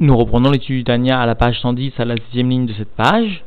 Nous reprenons l'étude du Tania à la page 110, à la sixième ligne de cette page.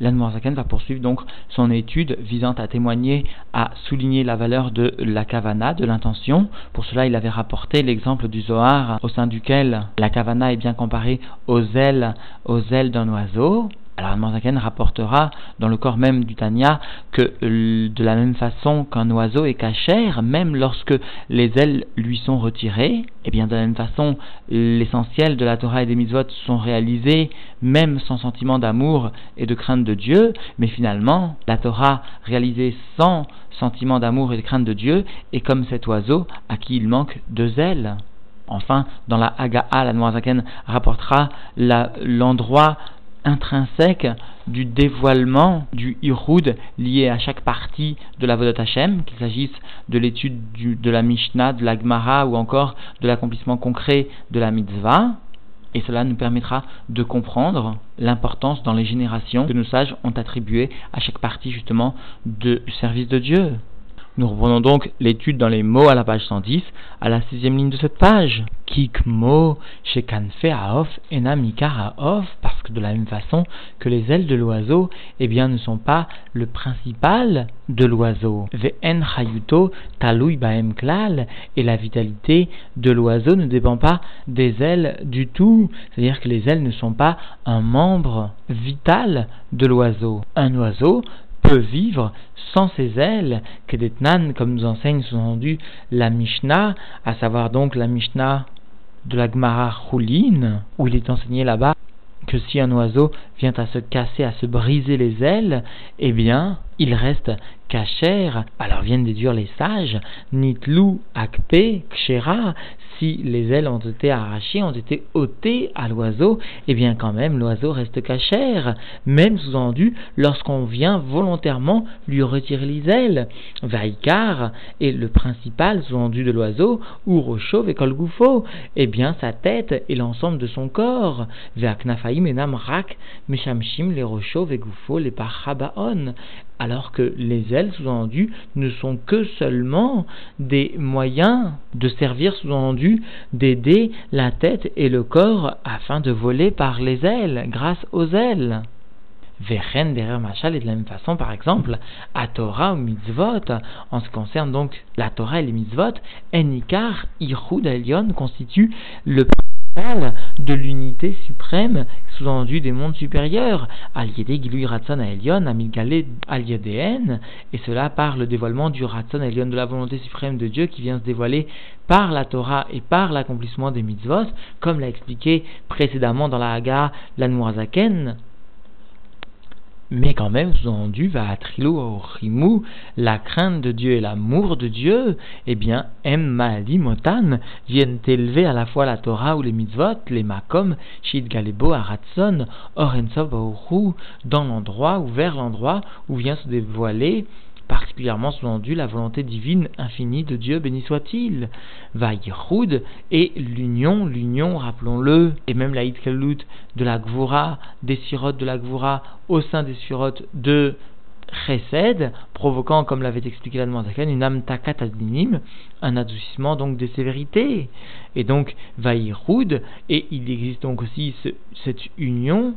L'Anne va poursuivre donc son étude visant à témoigner, à souligner la valeur de la kavana, de l'intention. Pour cela, il avait rapporté l'exemple du Zohar au sein duquel la kavana est bien comparée aux ailes, aux ailes d'un oiseau. Alors Manzaken rapportera dans le corps même du Tanya que de la même façon qu'un oiseau est cachère, même lorsque les ailes lui sont retirées, et eh bien de la même façon l'essentiel de la Torah et des mitzvot sont réalisés même sans sentiment d'amour et de crainte de Dieu, mais finalement la Torah réalisée sans sentiment d'amour et de crainte de Dieu est comme cet oiseau à qui il manque deux ailes. Enfin, dans la Haga'a, la Noazaken rapportera l'endroit intrinsèque du dévoilement du Iroud lié à chaque partie de la Vodat Hashem, qu'il s'agisse de l'étude de la Mishnah, de la Gemara ou encore de l'accomplissement concret de la Mitzvah. Et cela nous permettra de comprendre l'importance dans les générations que nos sages ont attribué à chaque partie justement du service de Dieu. Nous reprenons donc l'étude dans les mots à la page 110, à la sixième ligne de cette page. Kikmo shekanfe aof enamikar aof, de la même façon que les ailes de l'oiseau, eh bien, ne sont pas le principal de l'oiseau. Ve'en hayuto talui baem klal, et la vitalité de l'oiseau ne dépend pas des ailes du tout. C'est-à-dire que les ailes ne sont pas un membre vital de l'oiseau. Un oiseau peut vivre sans ses ailes, des comme nous enseigne sous-entendu la Mishnah, à savoir donc la Mishnah de la Gemara Choulin, où il est enseigné là-bas si un oiseau vient à se casser, à se briser les ailes, eh bien, il reste cachère. Alors viennent déduire les sages, nitlou akpe kshera, si les ailes ont été arrachées, ont été ôtées à l'oiseau, eh bien quand même l'oiseau reste cachère, même sous-entendu lorsqu'on vient volontairement lui retirer les ailes. Vaikar est le principal sous-entendu de l'oiseau, ou rochauve et kolgoufo, eh bien sa tête et l'ensemble de son corps. Veaknafaim enam rak, meshamshim les rochauve et goufo les parhabaon alors que les ailes, sous-entendu, ne sont que seulement des moyens de servir, sous-entendu, d'aider la tête et le corps afin de voler par les ailes, grâce aux ailes. Vechen derrière Machal et de la même façon, par exemple, à Torah ou Mitzvot, en ce qui concerne donc la Torah et les Mitzvot, Enikar, Ichud Elion constitue le de l'unité suprême, sous-entendu des mondes supérieurs, Al-Yedé Gilui Ratson Elion, Amilgale al et cela par le dévoilement du Ratson Elion, de la volonté suprême de Dieu qui vient se dévoiler par la Torah et par l'accomplissement des mitzvot, comme l'a expliqué précédemment dans la Haga l'Anmoazaken, mais quand même, sous-entendu, va la crainte de Dieu et l'amour de Dieu, eh bien, Emma Motan viennent élever à la fois la Torah ou les mitzvot, les makom, Shid Galebo, Aratson, Orensov, dans l'endroit ou vers l'endroit où vient se dévoiler particulièrement sous-entendu la volonté divine infinie de Dieu, béni soit-il. Vaïchoud et l'union, l'union, rappelons-le, et même la Hitkelut de la Gvura, des sirotes de la Gvura au sein des sirotes de Chesed, provoquant, comme l'avait expliqué la Zaken, une âme takat un adoucissement donc des sévérités. Et donc, Vaïchoud, et il existe donc aussi cette union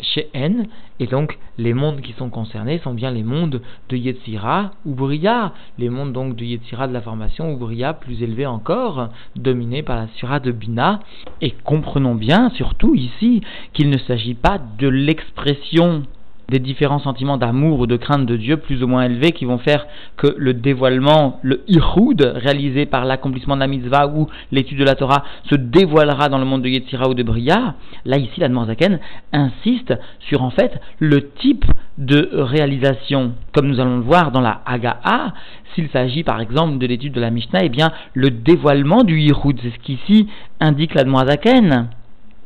chez N, et donc les mondes qui sont concernés sont bien les mondes de Yetzira ou Bria, les mondes donc de Yetzira de la formation ou Bria plus élevés encore, dominés par la Sura de Bina, et comprenons bien surtout ici qu'il ne s'agit pas de l'expression des différents sentiments d'amour ou de crainte de Dieu plus ou moins élevés qui vont faire que le dévoilement, le ihoud réalisé par l'accomplissement de la mitzvah ou l'étude de la Torah se dévoilera dans le monde de Yetzira ou de Bria. Là, ici, la Zaken insiste sur en fait le type de réalisation, comme nous allons le voir dans la Haga'a, s'il s'agit par exemple de l'étude de la Mishnah, eh bien le dévoilement du ihoud, c'est ce qu'ici indique la Zaken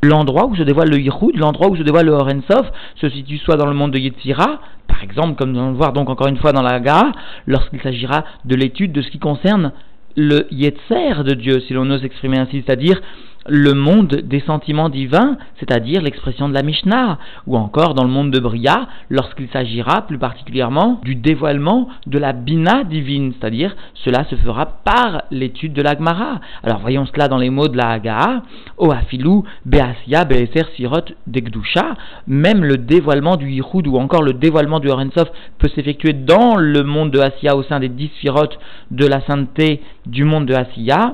l'endroit où se dévoile le Yichud, l'endroit où se dévoile le Horensov, se situe soit dans le monde de Yetzira, par exemple, comme nous allons le voir donc encore une fois dans la Gara, lorsqu'il s'agira de l'étude de ce qui concerne le Yetzer de Dieu, si l'on ose exprimer ainsi, c'est-à-dire le monde des sentiments divins, c'est-à-dire l'expression de la Mishnah, ou encore dans le monde de Bria, lorsqu'il s'agira plus particulièrement du dévoilement de la Bina divine, c'est-à-dire cela se fera par l'étude de l'Agmara. Alors voyons cela dans les mots de la Hagaa, Oafilou, Beasia, Beeser, Sirot, Degdusha, même le dévoilement du Yichud ou encore le dévoilement du Horensov peut s'effectuer dans le monde de Asiya au sein des dix Sirot de la sainteté du monde de Asiya,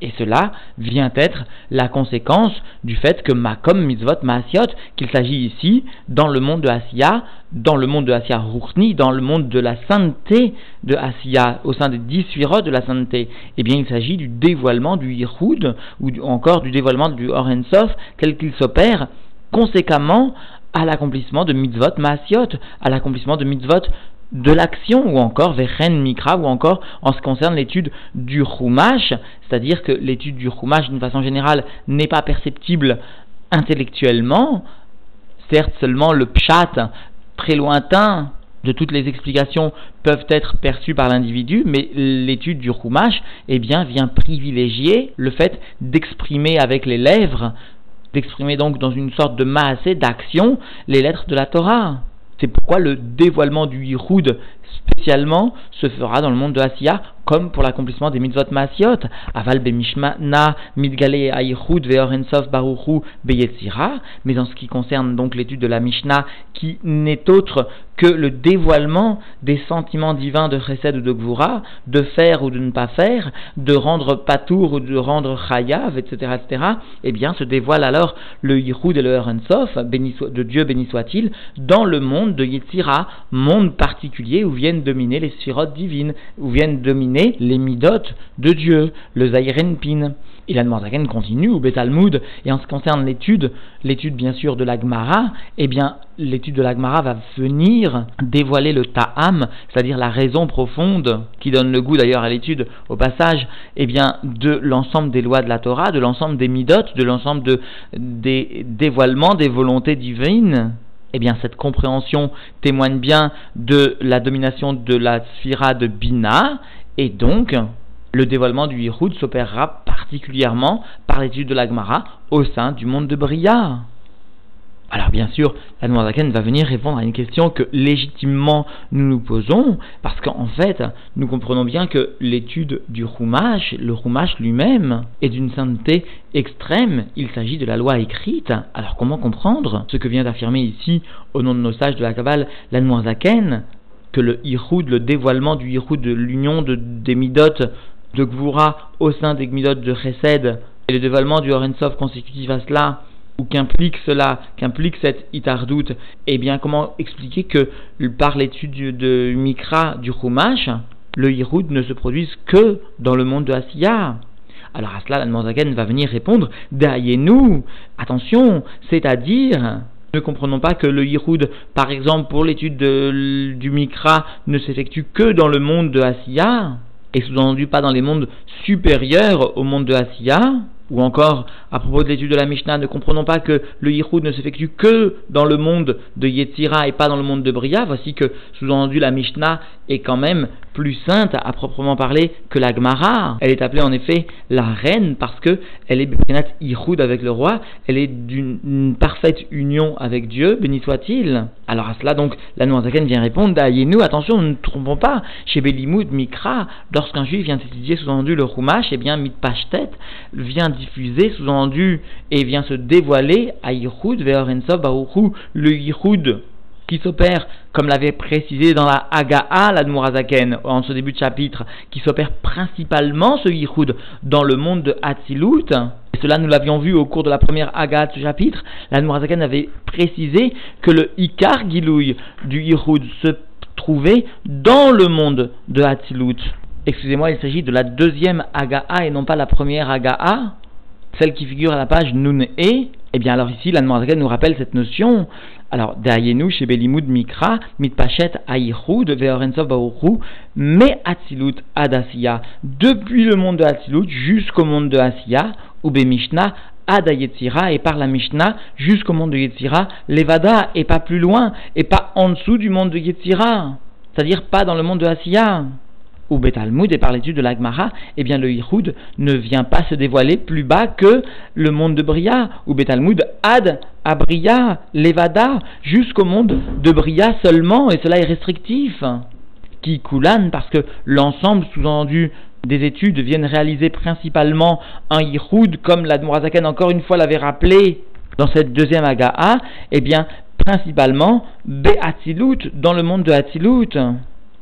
et cela vient être la conséquence du fait que Makom Mitzvot Maasiot, qu'il s'agit ici, dans le monde de Asiya, dans le monde de Asiya Ruchni, dans le monde de la sainteté de Asiya, au sein des dix de la sainteté, eh bien il s'agit du dévoilement du Yichud, ou encore du dévoilement du Sof, tel qu'il s'opère conséquemment à l'accomplissement de mitzvot maasiot, à l'accomplissement de mitzvot de l'action, ou encore vechen mikra, ou encore en ce qui concerne l'étude du chumash, c'est-à-dire que l'étude du chumash d'une façon générale n'est pas perceptible intellectuellement, certes seulement le pshat très lointain de toutes les explications peuvent être perçues par l'individu, mais l'étude du chumash eh bien, vient privilégier le fait d'exprimer avec les lèvres, d'exprimer donc dans une sorte de maasé d'action les lettres de la Torah. C'est pourquoi le dévoilement du Yichud spécialement se fera dans le monde de Asiya comme pour l'accomplissement des mitzvot maasiot, aval bemishmana midgale ayichud ve'orensov baruchu beyetzira, mais en ce qui concerne donc l'étude de la Mishnah, qui n'est autre que le dévoilement des sentiments divins de Chesed ou de Gvura, de faire ou de ne pas faire, de rendre patour ou de rendre chayav, etc., etc., eh bien, se dévoile alors le Yichud et le Orensov, de Dieu béni soit-il, dans le monde de Yetzira, monde particulier où viennent dominer les sphirotes divines, où viennent dominer les midotes de Dieu, le Zairenpin. Et la Zaken continue, ou Betalmud, et en ce qui concerne l'étude, l'étude bien sûr de l'Agmara, eh bien l'étude de l'Agmara va venir dévoiler le Ta'am, c'est-à-dire la raison profonde, qui donne le goût d'ailleurs à l'étude, au passage, eh bien de l'ensemble des lois de la Torah, de l'ensemble des midotes, de l'ensemble de, des dévoilements des volontés divines, eh bien cette compréhension témoigne bien de la domination de la sphira de Bina, et donc, le dévoilement du Yichud s'opérera particulièrement par l'étude de l'Agmara au sein du monde de Bria. Alors bien sûr, la Noirzaken va venir répondre à une question que légitimement nous nous posons, parce qu'en fait, nous comprenons bien que l'étude du Rumash, le Rumash lui-même, est d'une sainteté extrême, il s'agit de la loi écrite. Alors comment comprendre ce que vient d'affirmer ici, au nom de nos sages de la Kabbale, la Noirzaken que le Ihoud, le dévoilement du Ihoud, de l'union de, des Midot de Gvura au sein des Midot de Chesed, et le dévoilement du Horensov consécutif à cela, ou qu'implique cela, qu'implique cette itardout, eh bien comment expliquer que par l'étude de Mikra du Chumash, le Ihoud ne se produise que dans le monde de Asiya? Alors à cela, la va venir répondre, nous attention, c'est-à-dire ne comprenons pas que le Yiroud, par exemple, pour l'étude du Mikra, ne s'effectue que dans le monde de Asiya, et sous-entendu pas dans les mondes supérieurs au monde de Asiya, ou encore, à propos de l'étude de la Mishnah, ne comprenons pas que le Yichud ne s'effectue que dans le monde de Yetzira et pas dans le monde de Bria. Voici que, sous-entendu, la Mishnah est quand même plus sainte à proprement parler que la Gemara. Elle est appelée en effet la reine parce que elle est Beprinat Yichud avec le roi. Elle est d'une parfaite union avec Dieu, béni soit-il. Alors à cela, donc, la Noirzaken vient répondre, nous attention, ne nous trompons pas, chez Belimud, Mikra, lorsqu'un juif vient étudier sous-entendu le Rumash, eh bien, Mitpashtet vient diffuser, sous-entendu, et vient se dévoiler à Yichud, Ve'orensov, Baruchu, le Yichud qui s'opère, comme l'avait précisé dans la Haga'a, la Mourazaken, en ce début de chapitre, qui s'opère principalement, ce Yichud, dans le monde de Hatzilut. Et cela, nous l'avions vu au cours de la première Haga'a de ce chapitre. La Mourazaken avait précisé que le Ikar Gilouy du Yichud se trouvait dans le monde de Hatzilut. Excusez-moi, il s'agit de la deuxième Haga'a et non pas la première Haga'a celle qui figure à la page Nun E, eh bien alors ici, l'Anne nous rappelle cette notion. Alors, nous, chez Belimud Mikra, Mitpachet Aïchud, Veorensov Baoru, mais Atzilut Adasiya, depuis le monde de Atzilut jusqu'au monde de Asiya, ou Bemishna Ada et par la Mishnah jusqu'au monde de Yetzira, Levada, et pas plus loin, et pas en dessous du monde de Yetzira, c'est-à-dire pas dans le monde de Asiya. Ou Betalmud et par l'étude de l'Agmara, eh bien le Yichud ne vient pas se dévoiler plus bas que le monde de Bria, ou Betalmud ad à Bria, Levada, jusqu'au monde de Bria seulement, et cela est restrictif. Qui coulan parce que l'ensemble sous-entendu des études viennent réaliser principalement un Yichud, comme l'Admorazaken encore une fois l'avait rappelé dans cette deuxième Aga'a, eh bien principalement Be'atilut, dans le monde de Hatilut.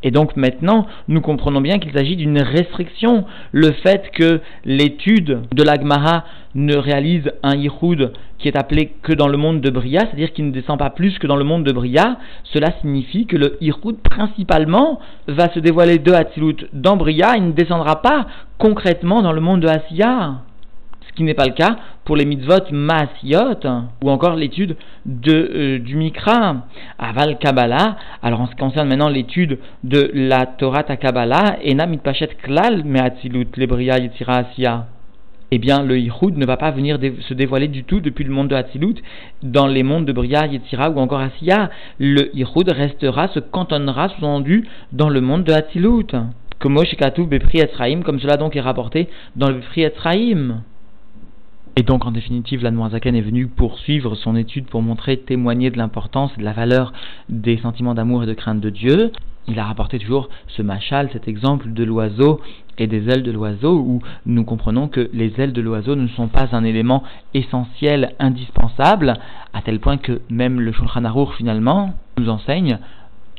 Et donc maintenant, nous comprenons bien qu'il s'agit d'une restriction. Le fait que l'étude de l'Agmara ne réalise un Yichud qui est appelé que dans le monde de Bria, c'est-à-dire qu'il ne descend pas plus que dans le monde de Bria, cela signifie que le Yichud principalement va se dévoiler de Hatzilut dans Bria, il ne descendra pas concrètement dans le monde de Asiya ce qui n'est pas le cas pour les mitzvot maasiot ou encore l'étude de, euh, du Mikra, Aval Kabbalah. Alors en ce qui concerne maintenant l'étude de la Torah ta Kabbalah, Ena mitpachet klal me'atzilut lebria yitzira asiya. Eh bien, le Yichud ne va pas venir se dévoiler du tout depuis le monde de Hatzilut dans les mondes de Bria, Yetzira ou encore Asiya. Le Yichud restera, se cantonnera sous-entendu dans le monde de Hatzilut. Comme comme cela donc est rapporté dans le Bepri Etzraim. Et donc, en définitive, l'Anmoazaken est venu poursuivre son étude pour montrer, témoigner de l'importance et de la valeur des sentiments d'amour et de crainte de Dieu. Il a rapporté toujours ce machal, cet exemple de l'oiseau et des ailes de l'oiseau, où nous comprenons que les ailes de l'oiseau ne sont pas un élément essentiel, indispensable, à tel point que même le Shulchan Aruch, finalement, nous enseigne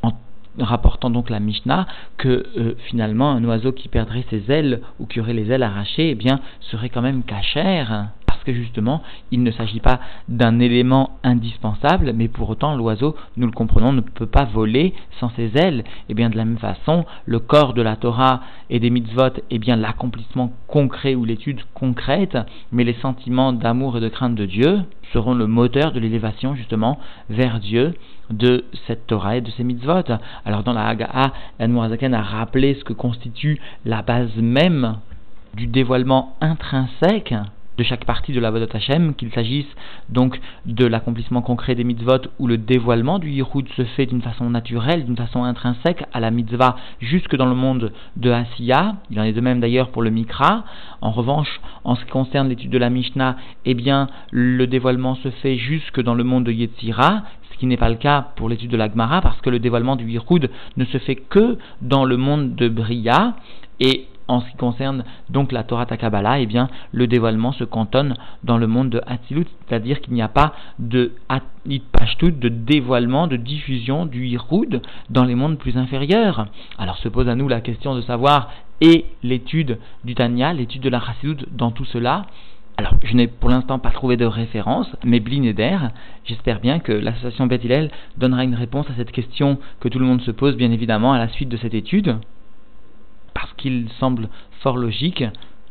en rapportant donc la Mishnah que euh, finalement un oiseau qui perdrait ses ailes ou qui aurait les ailes arrachées, eh bien, serait quand même cachère que justement, il ne s'agit pas d'un élément indispensable, mais pour autant, l'oiseau, nous le comprenons, ne peut pas voler sans ses ailes. Et bien de la même façon, le corps de la Torah et des mitzvot est bien l'accomplissement concret ou l'étude concrète, mais les sentiments d'amour et de crainte de Dieu seront le moteur de l'élévation justement vers Dieu de cette Torah et de ces mitzvot. Alors dans la Haga'a, Mourazaken a rappelé ce que constitue la base même du dévoilement intrinsèque de chaque partie de la Vodot Hashem, qu'il s'agisse donc de l'accomplissement concret des mitzvot ou le dévoilement du Yichud se fait d'une façon naturelle, d'une façon intrinsèque à la mitzvah jusque dans le monde de Asiya. Il en est de même d'ailleurs pour le Mikra. En revanche, en ce qui concerne l'étude de la Mishnah, eh bien, le dévoilement se fait jusque dans le monde de Yetzira, ce qui n'est pas le cas pour l'étude de la Gemara, parce que le dévoilement du Yichud ne se fait que dans le monde de Bria, et en ce qui concerne donc la Torah Takabala, eh bien, le dévoilement se cantonne dans le monde de Hatzilut, c'est-à-dire qu'il n'y a pas de de dévoilement, de diffusion du Yichud dans les mondes plus inférieurs. Alors se pose à nous la question de savoir, et l'étude du Tanya, l'étude de la Chassidut dans tout cela? Alors, je n'ai pour l'instant pas trouvé de référence, mais Blinéder, j'espère bien que l'association Beth donnera une réponse à cette question que tout le monde se pose, bien évidemment, à la suite de cette étude parce qu'il semble fort logique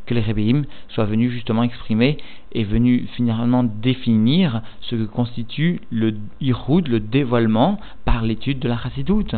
que les Rebbeim soient venus justement exprimer et venus finalement définir ce que constitue le Iroud, le dévoilement, par l'étude de la Chassidoute.